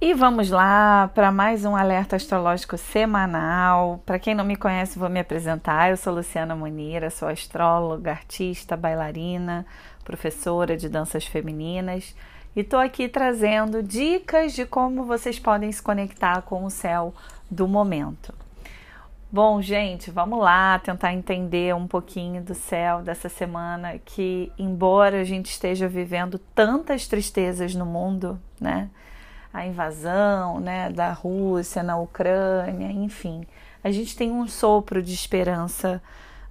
E vamos lá para mais um alerta astrológico semanal. Para quem não me conhece, vou me apresentar. Eu sou Luciana Munira, sou astróloga, artista, bailarina, professora de danças femininas e estou aqui trazendo dicas de como vocês podem se conectar com o céu do momento. Bom, gente, vamos lá tentar entender um pouquinho do céu dessa semana que, embora a gente esteja vivendo tantas tristezas no mundo, né? A invasão né, da Rússia na Ucrânia, enfim. A gente tem um sopro de esperança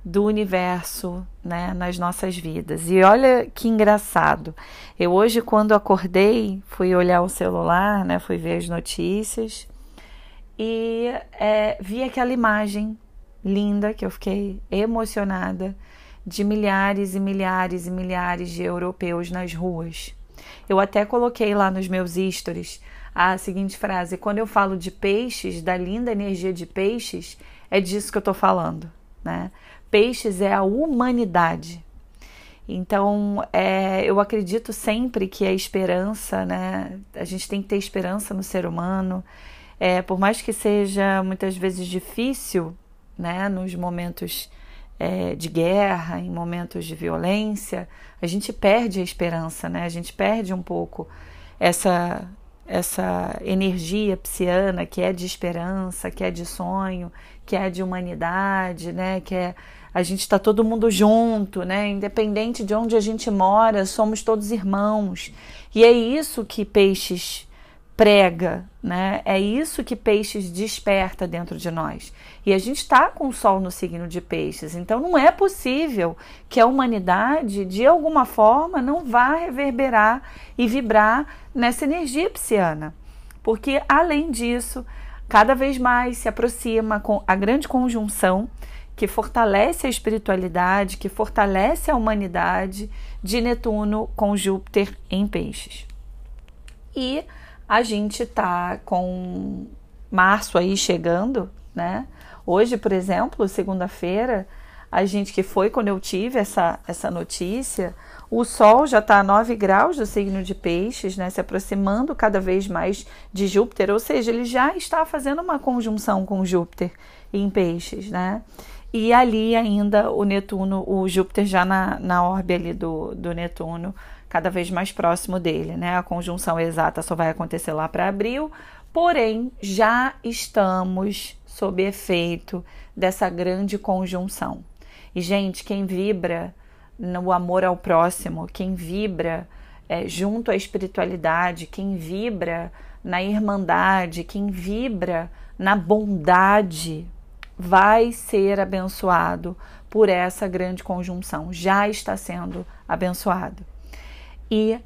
do universo né, nas nossas vidas. E olha que engraçado. Eu hoje, quando acordei, fui olhar o celular, né, fui ver as notícias e é, vi aquela imagem linda que eu fiquei emocionada de milhares e milhares e milhares de europeus nas ruas. Eu até coloquei lá nos meus stories a seguinte frase: quando eu falo de peixes, da linda energia de peixes, é disso que eu estou falando, né? Peixes é a humanidade. Então, é, eu acredito sempre que a esperança, né? A gente tem que ter esperança no ser humano. É, por mais que seja muitas vezes difícil, né? Nos momentos é, de guerra, em momentos de violência, a gente perde a esperança, né? A gente perde um pouco essa essa energia psiana que é de esperança, que é de sonho, que é de humanidade, né? Que é a gente está todo mundo junto, né? Independente de onde a gente mora, somos todos irmãos. E é isso que Peixes prega, né? É isso que Peixes desperta dentro de nós. E a gente está com o Sol no signo de Peixes, então não é possível que a humanidade, de alguma forma, não vá reverberar e vibrar nessa energia pisciana. Porque, além disso, cada vez mais se aproxima com a grande conjunção que fortalece a espiritualidade, que fortalece a humanidade de Netuno com Júpiter em Peixes. E a gente tá com março aí chegando, né? Hoje, por exemplo, segunda-feira, a gente que foi quando eu tive essa, essa notícia, o Sol já está a 9 graus do signo de Peixes, né, se aproximando cada vez mais de Júpiter, ou seja, ele já está fazendo uma conjunção com Júpiter em Peixes, né? E ali ainda o Netuno, o Júpiter já na, na órbita ali do, do Netuno, cada vez mais próximo dele, né? A conjunção exata só vai acontecer lá para abril, porém já estamos sob efeito dessa grande conjunção. E, gente, quem vibra no amor ao próximo, quem vibra é, junto à espiritualidade, quem vibra na irmandade, quem vibra na bondade, vai ser abençoado por essa grande conjunção, já está sendo abençoado. E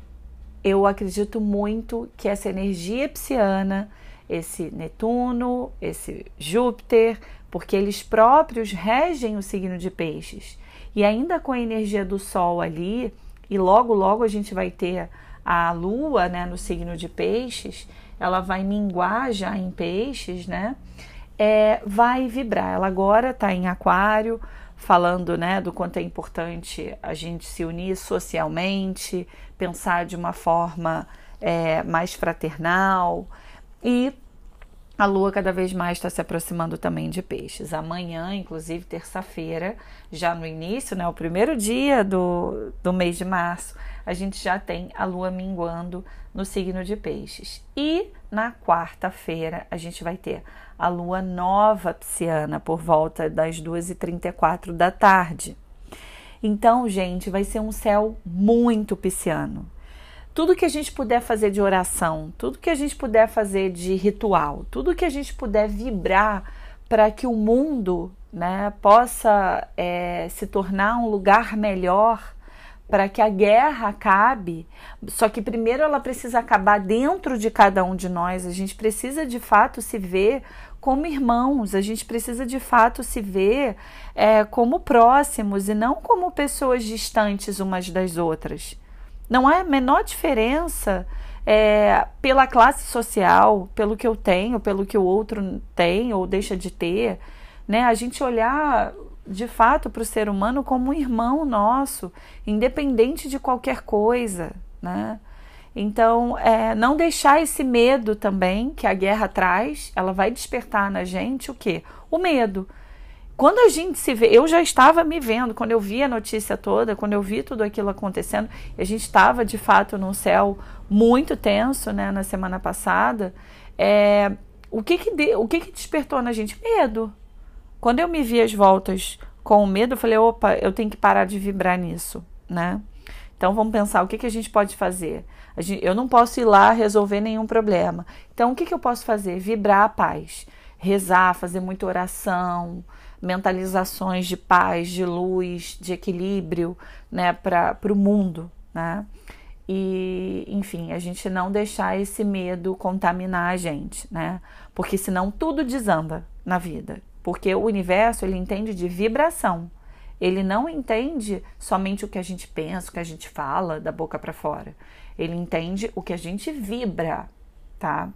eu acredito muito que essa energia psiana, esse Netuno, esse Júpiter, porque eles próprios regem o signo de Peixes. E ainda com a energia do Sol ali, e logo logo a gente vai ter a Lua, né, no signo de Peixes, ela vai minguar já em Peixes, né? É, vai vibrar. Ela agora está em Aquário, falando né, do quanto é importante a gente se unir socialmente, pensar de uma forma é, mais fraternal e a lua cada vez mais está se aproximando também de peixes. Amanhã, inclusive terça-feira, já no início, né, o primeiro dia do, do mês de março, a gente já tem a lua minguando no signo de peixes. E na quarta-feira a gente vai ter a lua nova pisciana por volta das 2h34 da tarde. Então, gente, vai ser um céu muito pisciano. Tudo que a gente puder fazer de oração, tudo que a gente puder fazer de ritual, tudo que a gente puder vibrar para que o mundo né, possa é, se tornar um lugar melhor, para que a guerra acabe. Só que primeiro ela precisa acabar dentro de cada um de nós. A gente precisa de fato se ver como irmãos, a gente precisa de fato se ver é, como próximos e não como pessoas distantes umas das outras. Não há a menor diferença é, pela classe social, pelo que eu tenho, pelo que o outro tem ou deixa de ter. Né? A gente olhar de fato para o ser humano como um irmão nosso, independente de qualquer coisa. Né? Então, é, não deixar esse medo também que a guerra traz, ela vai despertar na gente o quê? O medo. Quando a gente se vê, eu já estava me vendo, quando eu vi a notícia toda, quando eu vi tudo aquilo acontecendo, a gente estava de fato num céu muito tenso, né, na semana passada. É, o que que, de, o que que despertou na gente? Medo. Quando eu me vi às voltas com o medo, eu falei, opa, eu tenho que parar de vibrar nisso, né? Então vamos pensar o que, que a gente pode fazer. Gente, eu não posso ir lá resolver nenhum problema. Então o que, que eu posso fazer? Vibrar a paz, rezar, fazer muita oração, mentalizações de paz, de luz, de equilíbrio, né, para o mundo, né? E, enfim, a gente não deixar esse medo contaminar a gente, né? Porque senão tudo desanda na vida. Porque o universo, ele entende de vibração. Ele não entende somente o que a gente pensa, o que a gente fala da boca para fora. Ele entende o que a gente vibra, tá?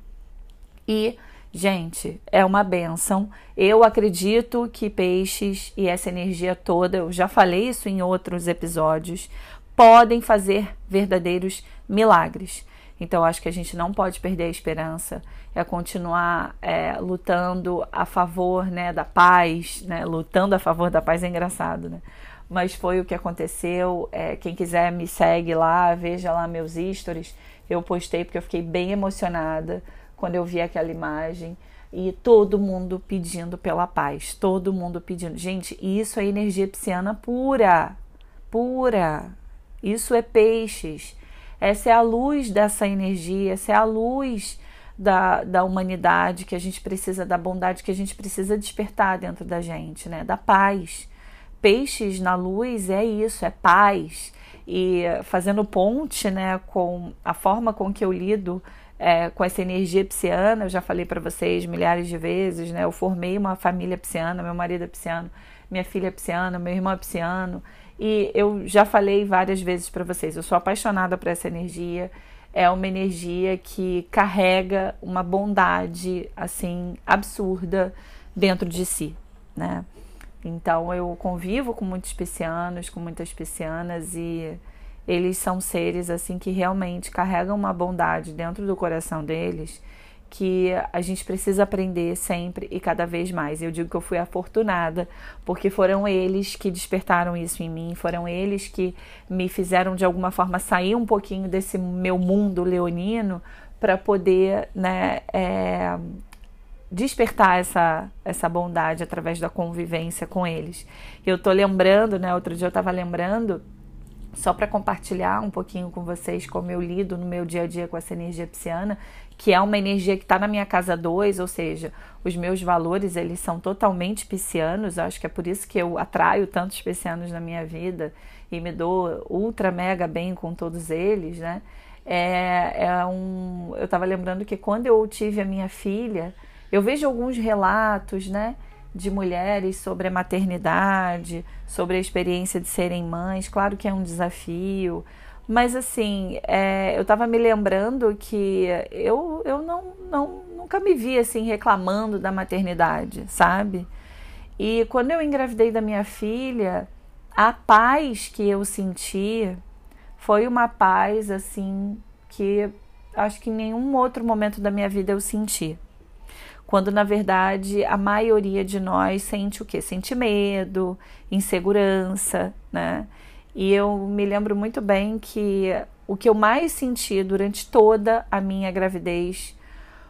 E, gente, é uma benção. Eu acredito que peixes e essa energia toda, eu já falei isso em outros episódios, podem fazer verdadeiros milagres. Então, acho que a gente não pode perder a esperança, é continuar é, lutando a favor né, da paz, né? lutando a favor da paz é engraçado, né? Mas foi o que aconteceu. É, quem quiser me segue lá, veja lá meus stories. Eu postei porque eu fiquei bem emocionada quando eu vi aquela imagem e todo mundo pedindo pela paz, todo mundo pedindo. Gente, isso é energia pisciana pura, pura. Isso é peixes. Essa é a luz dessa energia, essa é a luz da, da humanidade que a gente precisa, da bondade que a gente precisa despertar dentro da gente, né? Da paz. Peixes na luz é isso, é paz. E fazendo ponte, né, com a forma com que eu lido é, com essa energia pisciana, eu já falei para vocês milhares de vezes, né? Eu formei uma família pisciana, meu marido é pisciano, minha filha é pisciana, meu irmão é pisciano. E eu já falei várias vezes para vocês, eu sou apaixonada por essa energia. É uma energia que carrega uma bondade assim absurda dentro de si, né? Então eu convivo com muitos piscianos, com muitas piscianas e eles são seres assim que realmente carregam uma bondade dentro do coração deles que a gente precisa aprender sempre e cada vez mais. Eu digo que eu fui afortunada, porque foram eles que despertaram isso em mim, foram eles que me fizeram de alguma forma sair um pouquinho desse meu mundo leonino para poder né, é, despertar essa, essa bondade através da convivência com eles. Eu tô lembrando, né? Outro dia eu estava lembrando só para compartilhar um pouquinho com vocês como eu lido no meu dia a dia com essa energia pisciana, que é uma energia que está na minha casa 2, ou seja, os meus valores eles são totalmente piscianos, acho que é por isso que eu atraio tantos piscianos na minha vida e me dou ultra mega bem com todos eles, né? É, é um, eu estava lembrando que quando eu tive a minha filha, eu vejo alguns relatos, né? De mulheres sobre a maternidade, sobre a experiência de serem mães. Claro que é um desafio, mas assim, é, eu estava me lembrando que eu, eu não, não, nunca me vi assim reclamando da maternidade, sabe? E quando eu engravidei da minha filha, a paz que eu senti foi uma paz assim que acho que em nenhum outro momento da minha vida eu senti quando na verdade a maioria de nós sente o que? Sente medo, insegurança, né? E eu me lembro muito bem que o que eu mais senti durante toda a minha gravidez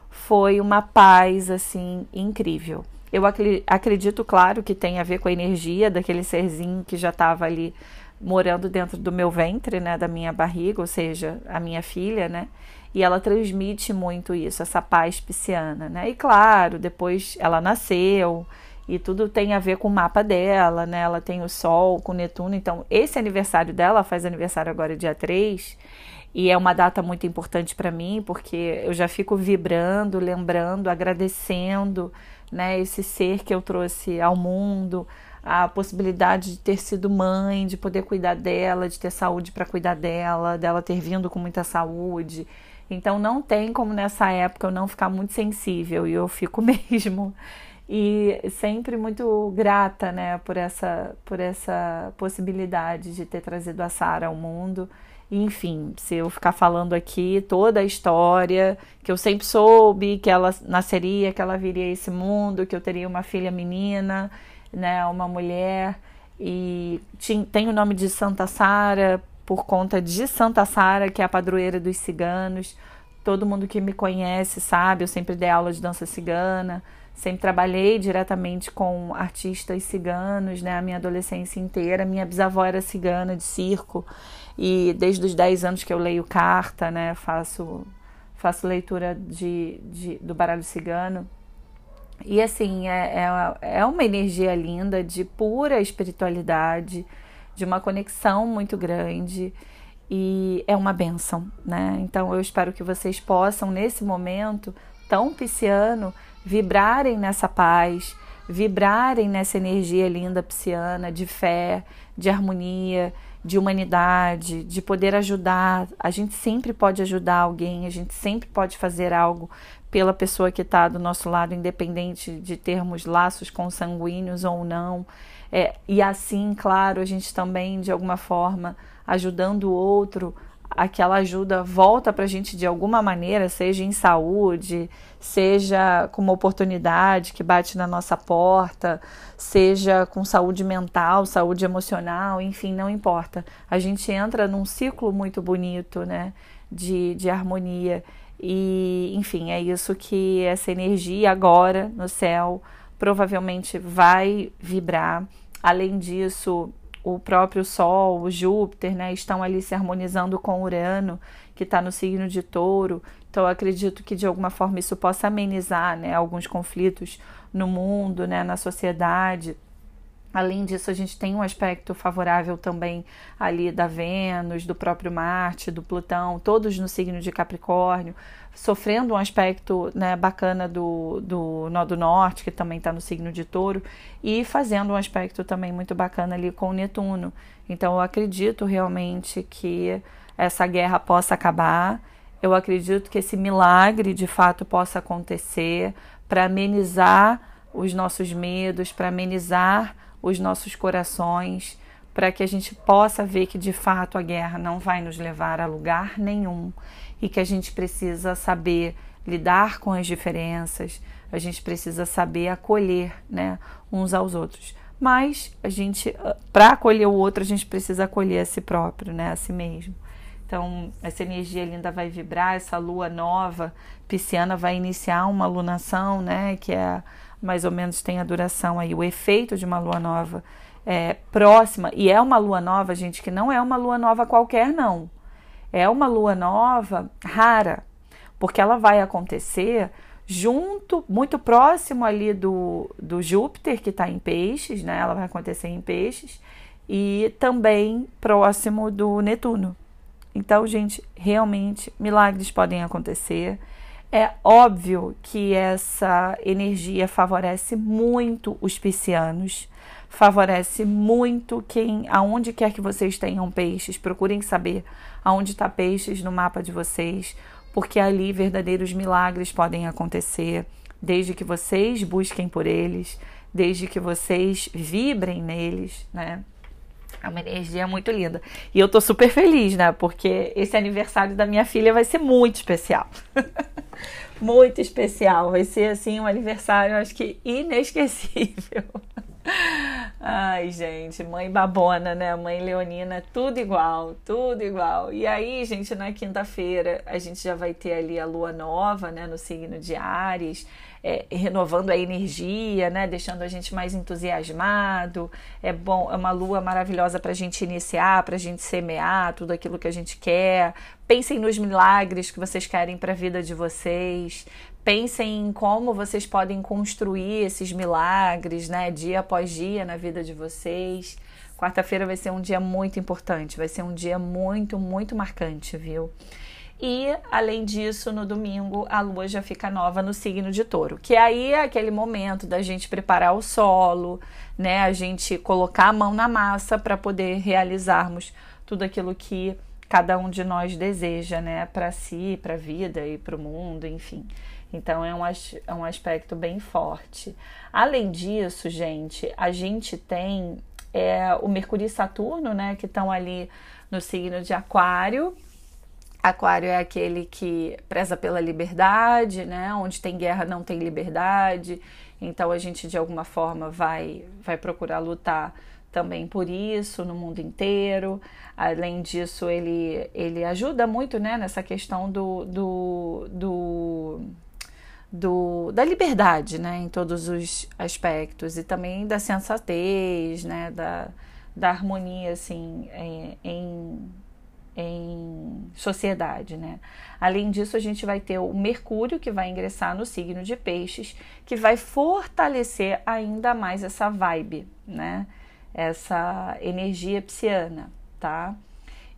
foi uma paz assim incrível. Eu acredito, claro, que tem a ver com a energia daquele serzinho que já estava ali morando dentro do meu ventre, né, da minha barriga, ou seja, a minha filha, né? E ela transmite muito isso, essa paz pisciana, né? E claro, depois ela nasceu e tudo tem a ver com o mapa dela, né? Ela tem o Sol com Netuno, então esse aniversário dela faz aniversário agora dia 3 e é uma data muito importante para mim porque eu já fico vibrando, lembrando, agradecendo, né, esse ser que eu trouxe ao mundo, a possibilidade de ter sido mãe, de poder cuidar dela, de ter saúde para cuidar dela, dela ter vindo com muita saúde. Então não tem como nessa época eu não ficar muito sensível e eu fico mesmo. E sempre muito grata, né, por essa por essa possibilidade de ter trazido a Sara ao mundo enfim, se eu ficar falando aqui toda a história, que eu sempre soube que ela nasceria, que ela viria a esse mundo, que eu teria uma filha menina, né, uma mulher, e tem o nome de Santa Sara por conta de Santa Sara, que é a padroeira dos ciganos. Todo mundo que me conhece sabe, eu sempre dei aula de dança cigana, sempre trabalhei diretamente com artistas ciganos, né, a minha adolescência inteira. Minha bisavó era cigana de circo. E desde os 10 anos que eu leio carta, né, faço, faço leitura de, de do baralho cigano. E assim, é, é, é uma energia linda de pura espiritualidade, de uma conexão muito grande e é uma benção, né? Então eu espero que vocês possam, nesse momento tão pisciano, vibrarem nessa paz, vibrarem nessa energia linda pisciana de fé, de harmonia, de humanidade, de poder ajudar. A gente sempre pode ajudar alguém, a gente sempre pode fazer algo pela pessoa que está do nosso lado, independente de termos laços consanguíneos ou não. É, e assim, claro, a gente também, de alguma forma, ajudando o outro, aquela ajuda volta para a gente de alguma maneira, seja em saúde, seja com uma oportunidade que bate na nossa porta, seja com saúde mental, saúde emocional, enfim, não importa. A gente entra num ciclo muito bonito, né, de, de harmonia. E, enfim, é isso que essa energia agora no céu provavelmente vai vibrar. Além disso, o próprio Sol, o Júpiter, né, estão ali se harmonizando com Urano, que está no signo de Touro. Então, acredito que de alguma forma isso possa amenizar, né, alguns conflitos no mundo, né, na sociedade. Além disso, a gente tem um aspecto favorável também ali da Vênus, do próprio Marte, do Plutão, todos no signo de Capricórnio, sofrendo um aspecto né, bacana do, do Nó do Norte, que também está no signo de Touro, e fazendo um aspecto também muito bacana ali com o Netuno. Então, eu acredito realmente que essa guerra possa acabar. Eu acredito que esse milagre de fato possa acontecer para amenizar os nossos medos, para amenizar os nossos corações, para que a gente possa ver que de fato a guerra não vai nos levar a lugar nenhum e que a gente precisa saber lidar com as diferenças, a gente precisa saber acolher, né, uns aos outros. Mas a gente, para acolher o outro, a gente precisa acolher a si próprio, né, a si mesmo. Então, essa energia linda vai vibrar, essa lua nova pisciana vai iniciar uma lunação, né, que é mais ou menos tem a duração aí, o efeito de uma lua nova é, próxima, e é uma lua nova, gente, que não é uma lua nova qualquer, não. É uma lua nova rara, porque ela vai acontecer junto, muito próximo ali do, do Júpiter, que está em peixes, né? Ela vai acontecer em peixes, e também próximo do Netuno. Então, gente, realmente milagres podem acontecer. É óbvio que essa energia favorece muito os piscianos, favorece muito quem, aonde quer que vocês tenham peixes, procurem saber aonde está peixes no mapa de vocês, porque ali verdadeiros milagres podem acontecer, desde que vocês busquem por eles, desde que vocês vibrem neles, né? É uma energia muito linda. E eu tô super feliz, né? Porque esse aniversário da minha filha vai ser muito especial. muito especial. Vai ser, assim, um aniversário, acho que inesquecível. Ai, gente, mãe babona, né? Mãe leonina, tudo igual, tudo igual. E aí, gente, na quinta-feira a gente já vai ter ali a lua nova, né? No signo de Ares é, renovando a energia, né? Deixando a gente mais entusiasmado. É bom, é uma lua maravilhosa para a gente iniciar, para a gente semear tudo aquilo que a gente quer. Pensem nos milagres que vocês querem para a vida de vocês. Pensem em como vocês podem construir esses milagres, né? Dia após dia na vida de vocês. Quarta-feira vai ser um dia muito importante, vai ser um dia muito, muito marcante, viu? E, além disso, no domingo, a lua já fica nova no signo de touro, que aí é aquele momento da gente preparar o solo, né? A gente colocar a mão na massa para poder realizarmos tudo aquilo que cada um de nós deseja, né? Para si, para a vida e para o mundo, enfim. Então é um, é um aspecto bem forte. Além disso, gente, a gente tem é o Mercúrio e Saturno, né, que estão ali no signo de Aquário. Aquário é aquele que preza pela liberdade, né? Onde tem guerra não tem liberdade. Então a gente de alguma forma vai vai procurar lutar também por isso no mundo inteiro. Além disso, ele, ele ajuda muito né, nessa questão do, do, do, do, da liberdade né, em todos os aspectos e também da sensatez, né, da, da harmonia assim, em, em em sociedade, né? Além disso, a gente vai ter o Mercúrio que vai ingressar no signo de Peixes, que vai fortalecer ainda mais essa vibe, né? Essa energia pisciana, tá?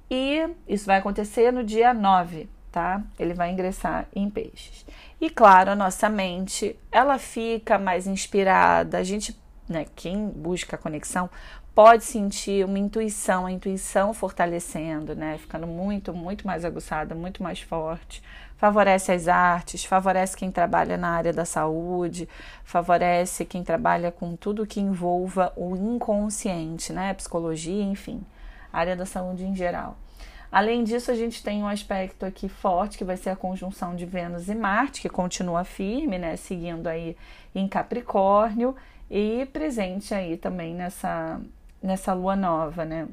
E isso vai acontecer no dia 9, tá? Ele vai ingressar em Peixes. E claro, a nossa mente, ela fica mais inspirada, a gente né, quem busca a conexão pode sentir uma intuição, a intuição fortalecendo, né? Ficando muito, muito mais aguçada, muito mais forte. Favorece as artes, favorece quem trabalha na área da saúde, favorece quem trabalha com tudo que envolva o inconsciente, né? Psicologia, enfim, área da saúde em geral. Além disso, a gente tem um aspecto aqui forte que vai ser a conjunção de Vênus e Marte, que continua firme, né? Seguindo aí em Capricórnio e presente aí também nessa nessa lua nova, né?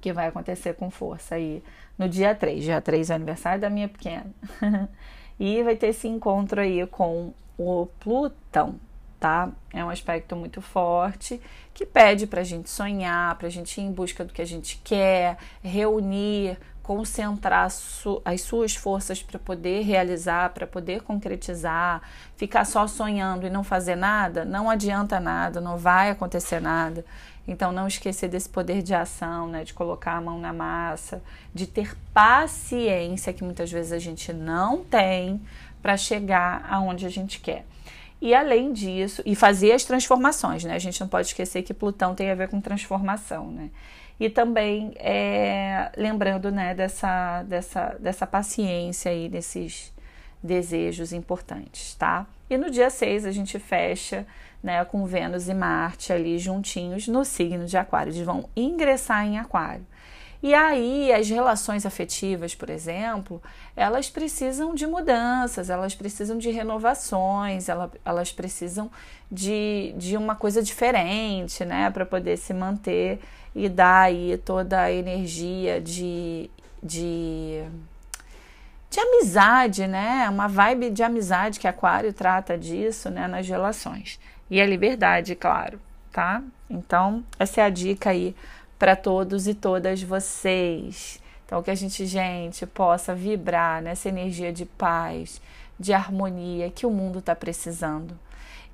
Que vai acontecer com força aí no dia 3. Dia 3 é o aniversário da minha pequena. e vai ter esse encontro aí com o Plutão, tá? É um aspecto muito forte que pede para a gente sonhar, para a gente ir em busca do que a gente quer, reunir, concentrar su as suas forças para poder realizar, para poder concretizar. Ficar só sonhando e não fazer nada, não adianta nada, não vai acontecer nada. Então, não esquecer desse poder de ação, né? De colocar a mão na massa, de ter paciência, que muitas vezes a gente não tem, para chegar aonde a gente quer. E além disso, e fazer as transformações, né? A gente não pode esquecer que Plutão tem a ver com transformação, né? E também é, lembrando, né, dessa, dessa, dessa paciência aí, desses desejos importantes, tá? E no dia 6 a gente fecha né, com Vênus e Marte ali juntinhos no signo de Aquário. Eles vão ingressar em Aquário. E aí, as relações afetivas, por exemplo, elas precisam de mudanças, elas precisam de renovações, elas, precisam de, de uma coisa diferente, né, para poder se manter e dar aí toda a energia de, de, de amizade, né, uma vibe de amizade que Aquário trata disso, né, nas relações e a liberdade, claro, tá? Então, essa é a dica aí para todos e todas vocês. Então, que a gente, gente, possa vibrar nessa energia de paz, de harmonia que o mundo está precisando.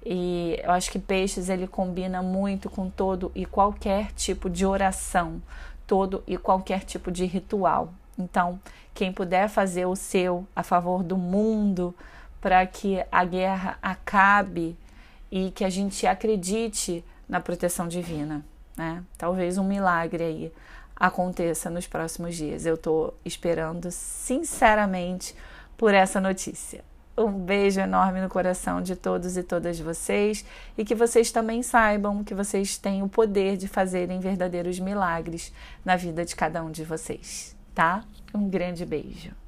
E eu acho que peixes ele combina muito com todo e qualquer tipo de oração, todo e qualquer tipo de ritual. Então, quem puder fazer o seu a favor do mundo para que a guerra acabe e que a gente acredite na proteção divina, né? Talvez um milagre aí aconteça nos próximos dias. Eu estou esperando sinceramente por essa notícia. Um beijo enorme no coração de todos e todas vocês e que vocês também saibam que vocês têm o poder de fazerem verdadeiros milagres na vida de cada um de vocês, tá? Um grande beijo.